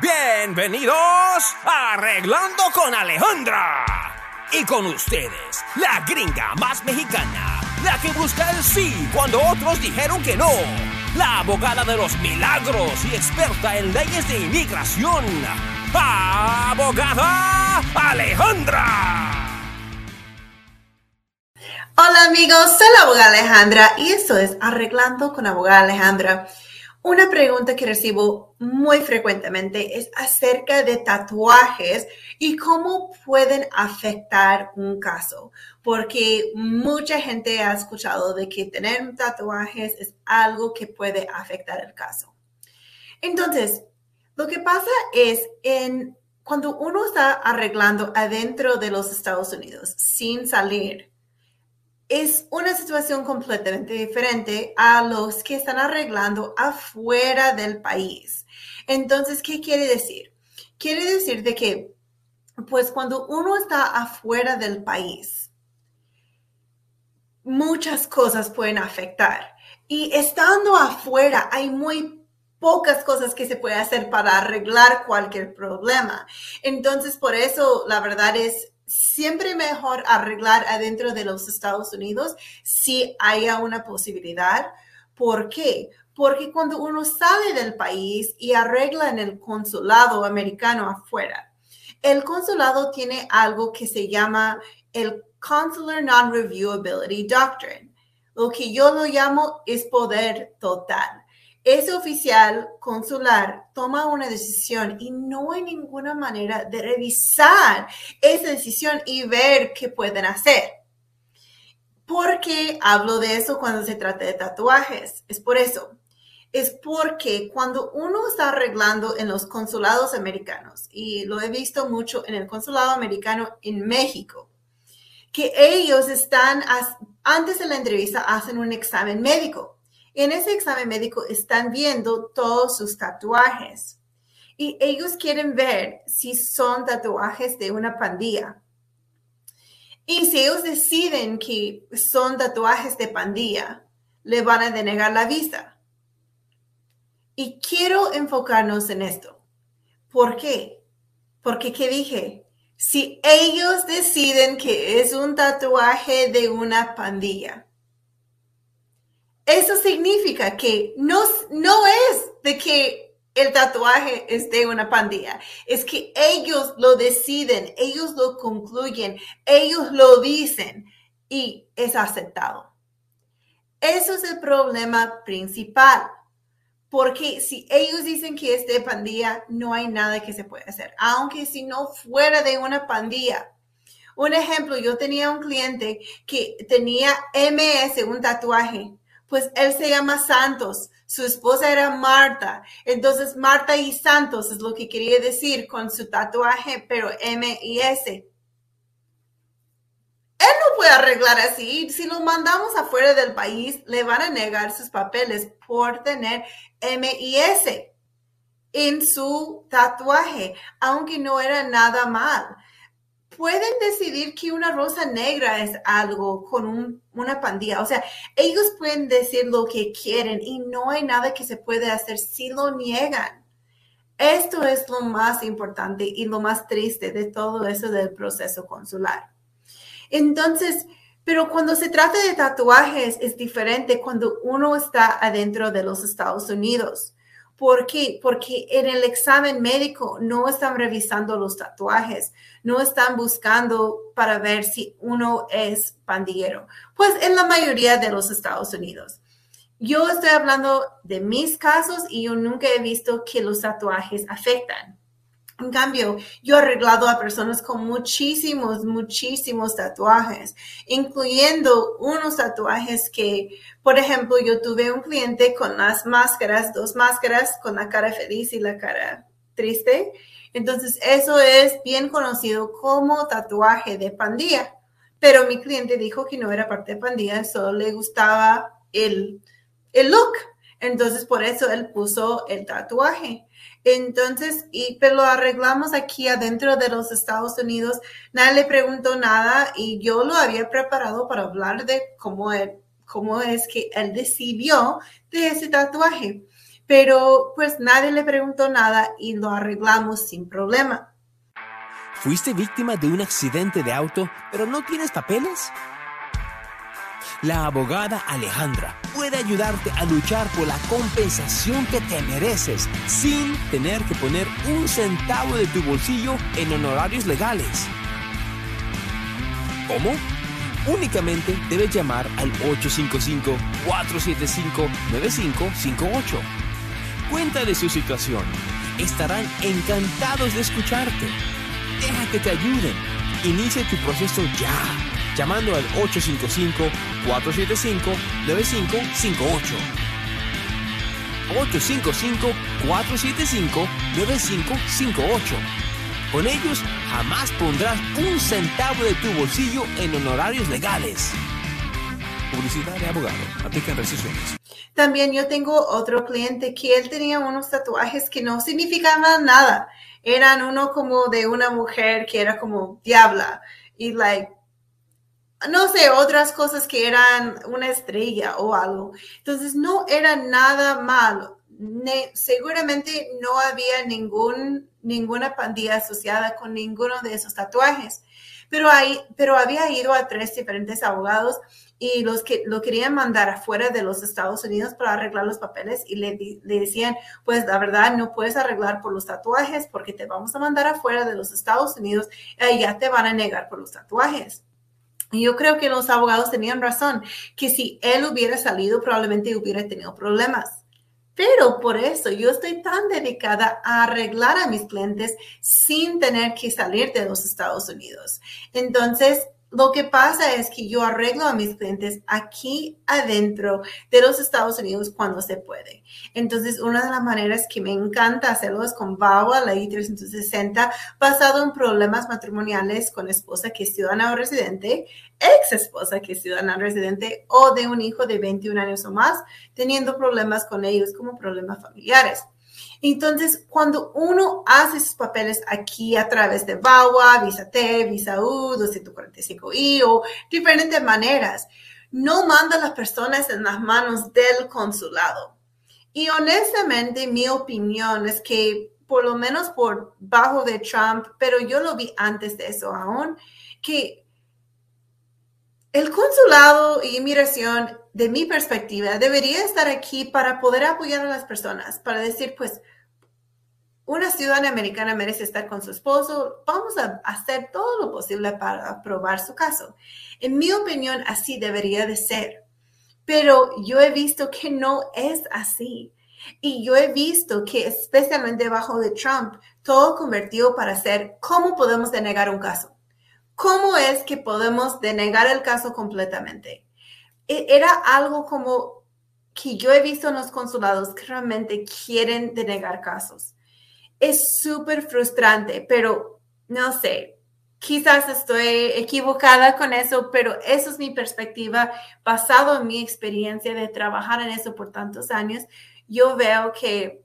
Bienvenidos a Arreglando con Alejandra. Y con ustedes, la gringa más mexicana, la que busca el sí cuando otros dijeron que no, la abogada de los milagros y experta en leyes de inmigración, abogada Alejandra. Hola amigos, soy la abogada Alejandra y esto es Arreglando con abogada Alejandra. Una pregunta que recibo muy frecuentemente es acerca de tatuajes y cómo pueden afectar un caso, porque mucha gente ha escuchado de que tener tatuajes es algo que puede afectar el caso. Entonces, lo que pasa es en cuando uno está arreglando adentro de los Estados Unidos sin salir, es una situación completamente diferente a los que están arreglando afuera del país. Entonces, ¿qué quiere decir? Quiere decir de que, pues cuando uno está afuera del país, muchas cosas pueden afectar. Y estando afuera, hay muy pocas cosas que se puede hacer para arreglar cualquier problema. Entonces, por eso, la verdad es, siempre mejor arreglar adentro de los Estados Unidos si haya una posibilidad. ¿Por qué? Porque cuando uno sale del país y arregla en el consulado americano afuera, el consulado tiene algo que se llama el Consular Non-Reviewability Doctrine. Lo que yo lo llamo es poder total ese oficial consular toma una decisión y no hay ninguna manera de revisar esa decisión y ver qué pueden hacer. ¿Por qué hablo de eso cuando se trata de tatuajes? Es por eso. Es porque cuando uno está arreglando en los consulados americanos, y lo he visto mucho en el consulado americano en México, que ellos están, antes de la entrevista, hacen un examen médico en ese examen médico están viendo todos sus tatuajes y ellos quieren ver si son tatuajes de una pandilla. Y si ellos deciden que son tatuajes de pandilla, le van a denegar la visa. Y quiero enfocarnos en esto. ¿Por qué? Porque, ¿qué dije? Si ellos deciden que es un tatuaje de una pandilla, eso significa que no, no es de que el tatuaje es de una pandilla, es que ellos lo deciden, ellos lo concluyen, ellos lo dicen y es aceptado. Eso es el problema principal. Porque si ellos dicen que es de pandilla, no hay nada que se pueda hacer. Aunque si no fuera de una pandilla. Un ejemplo, yo tenía un cliente que tenía MS, un tatuaje, pues él se llama Santos, su esposa era Marta, entonces Marta y Santos es lo que quería decir con su tatuaje, pero M y S. Él no puede arreglar así. Si lo mandamos afuera del país, le van a negar sus papeles por tener M y S en su tatuaje, aunque no era nada mal pueden decidir que una rosa negra es algo con una pandilla. O sea, ellos pueden decir lo que quieren y no hay nada que se puede hacer si lo niegan. Esto es lo más importante y lo más triste de todo eso del proceso consular. Entonces, pero cuando se trata de tatuajes es diferente cuando uno está adentro de los Estados Unidos. ¿Por qué? Porque en el examen médico no están revisando los tatuajes, no están buscando para ver si uno es pandillero. Pues en la mayoría de los Estados Unidos. Yo estoy hablando de mis casos y yo nunca he visto que los tatuajes afectan. En cambio, yo he arreglado a personas con muchísimos, muchísimos tatuajes, incluyendo unos tatuajes que, por ejemplo, yo tuve un cliente con las máscaras, dos máscaras, con la cara feliz y la cara triste. Entonces, eso es bien conocido como tatuaje de pandilla. Pero mi cliente dijo que no era parte de pandilla, solo le gustaba el, el look. Entonces, por eso él puso el tatuaje. Entonces, y, pero lo arreglamos aquí adentro de los Estados Unidos. Nadie le preguntó nada y yo lo había preparado para hablar de cómo, cómo es que él decidió de ese tatuaje. pero pues nadie le preguntó nada y lo arreglamos sin problema. ¿Fuiste víctima de un accidente de auto, pero no tienes papeles? La abogada Alejandra puede ayudarte a luchar por la compensación que te mereces sin tener que poner un centavo de tu bolsillo en honorarios legales. ¿Cómo? Únicamente debes llamar al 855-475-9558. Cuéntale su situación. Estarán encantados de escucharte. Deja que te ayuden. Inicia tu proceso ya, llamando al 855-475-9558. 855-475-9558. Con ellos jamás pondrás un centavo de tu bolsillo en honorarios legales. Publicidad de abogado. Aplican restricciones. También yo tengo otro cliente que él tenía unos tatuajes que no significaban nada. Eran uno como de una mujer que era como diabla y like no sé, otras cosas que eran una estrella o algo. Entonces no era nada malo. seguramente no había ningún, ninguna pandilla asociada con ninguno de esos tatuajes. Pero, ahí, pero había ido a tres diferentes abogados y los que lo querían mandar afuera de los Estados Unidos para arreglar los papeles y le, le, decían, pues la verdad no puedes arreglar por los tatuajes porque te vamos a mandar afuera de los Estados Unidos y ya te van a negar por los tatuajes. Yo creo que los abogados tenían razón, que si él hubiera salido probablemente hubiera tenido problemas. Pero por eso yo estoy tan dedicada a arreglar a mis clientes sin tener que salir de los Estados Unidos. Entonces, lo que pasa es que yo arreglo a mis clientes aquí adentro de los Estados Unidos cuando se puede. Entonces, una de las maneras que me encanta hacerlo es con VAWA, ley 360, basado en problemas matrimoniales con esposa que es ciudadana o residente, ex esposa que es ciudadana residente o de un hijo de 21 años o más, teniendo problemas con ellos como problemas familiares. Entonces, cuando uno hace sus papeles aquí a través de VAWA, Visa T, Visa U, 245I o diferentes maneras, no manda a las personas en las manos del consulado. Y honestamente, mi opinión es que por lo menos por bajo de Trump, pero yo lo vi antes de eso aún, que consulado y inmigración, de mi perspectiva, debería estar aquí para poder apoyar a las personas, para decir, pues, una ciudadana americana merece estar con su esposo, vamos a hacer todo lo posible para aprobar su caso. En mi opinión, así debería de ser. Pero yo he visto que no es así. Y yo he visto que especialmente bajo de Trump, todo convirtió para ser cómo podemos denegar un caso. ¿Cómo es que podemos denegar el caso completamente? E, era algo como que yo he visto en los consulados que realmente quieren denegar casos es súper frustrante, pero no sé, quizás estoy equivocada con eso, pero eso es mi perspectiva basado en mi experiencia de trabajar en eso por tantos años. Yo veo que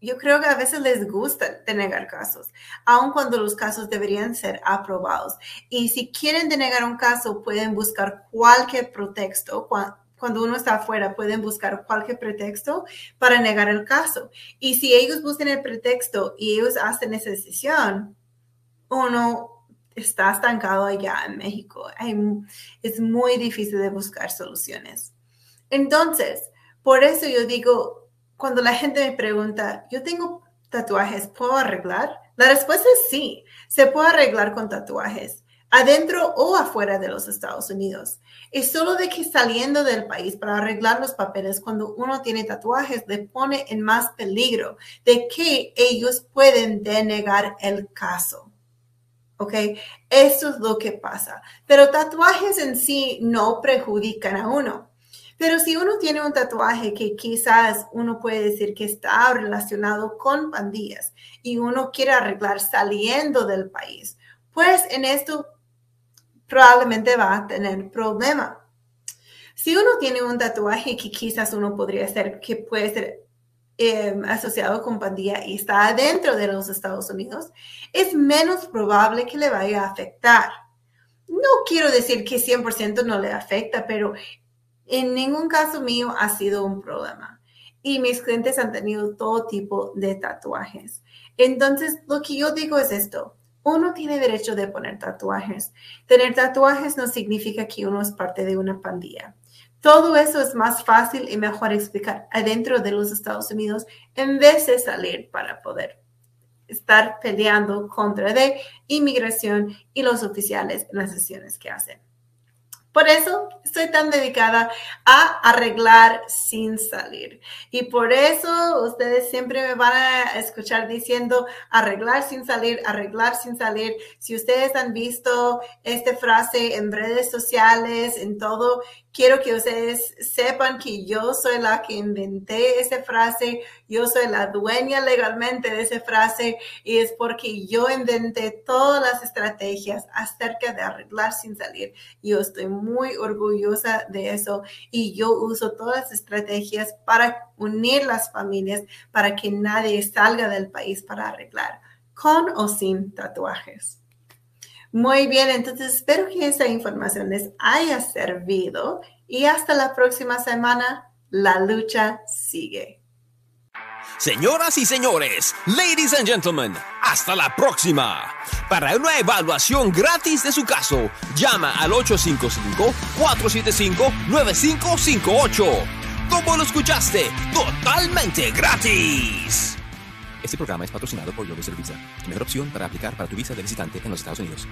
yo creo que a veces les gusta denegar casos, aun cuando los casos deberían ser aprobados. Y si quieren denegar un caso, pueden buscar cualquier pretexto, cuando uno está afuera, pueden buscar cualquier pretexto para negar el caso. Y si ellos buscan el pretexto y ellos hacen esa decisión, uno está estancado allá en México. es muy difícil de buscar soluciones. Entonces, por eso yo digo, cuando la gente me pregunta, yo tengo tatuajes, ¿puedo arreglar? La respuesta es sí, se puede arreglar con tatuajes adentro o afuera de los Estados Unidos. Es solo de que saliendo del país para arreglar los papeles cuando uno tiene tatuajes le pone en más peligro de que ellos pueden denegar el caso. ¿Ok? Eso es lo que pasa. Pero tatuajes en sí no perjudican a uno. Pero si uno tiene un tatuaje que quizás uno puede decir que está relacionado con pandillas y uno quiere arreglar saliendo del país, pues en esto probablemente va a tener problema. Si uno tiene un tatuaje que quizás uno podría ser, que puede ser em, asociado con pandilla y está adentro de los Estados Unidos, es menos probable que le vaya a afectar. No quiero decir que 100% no le afecta, pero en ningún caso mío ha sido un problema. y mis clientes han tenido todo tipo de tatuajes. Entonces, lo que yo digo es esto. Uno tiene derecho de poner tatuajes. Tener tatuajes no significa que uno es parte de una pandilla. Todo eso es más fácil y mejor explicar adentro de los Estados Unidos en vez de salir para poder estar peleando contra de inmigración y los oficiales en las sesiones que hacen. Por eso estoy tan dedicada a arreglar sin salir. Y por eso ustedes siempre me van a escuchar diciendo arreglar sin salir, arreglar sin salir. Si ustedes han visto esta frase en redes sociales, en todo, quiero que ustedes sepan que yo soy la que inventé esa frase, yo soy la dueña legalmente de esa frase y es porque yo inventé todas las estrategias acerca de arreglar sin salir. Yo estoy muy orgullosa de eso y yo uso todas las estrategias para unir las familias para que nadie salga del país para arreglar, con o sin tatuajes. Muy bien, entonces espero que esa información les haya servido y hasta la próxima semana. La lucha sigue. Señoras y señores, ladies and gentlemen, hasta la próxima. Para una evaluación gratis de su caso, llama al 855-475-9558. ¿Cómo lo escuchaste? Totalmente gratis. Este programa es patrocinado por Serviza, tu mejor opción para aplicar para tu visa de visitante en los Estados Unidos.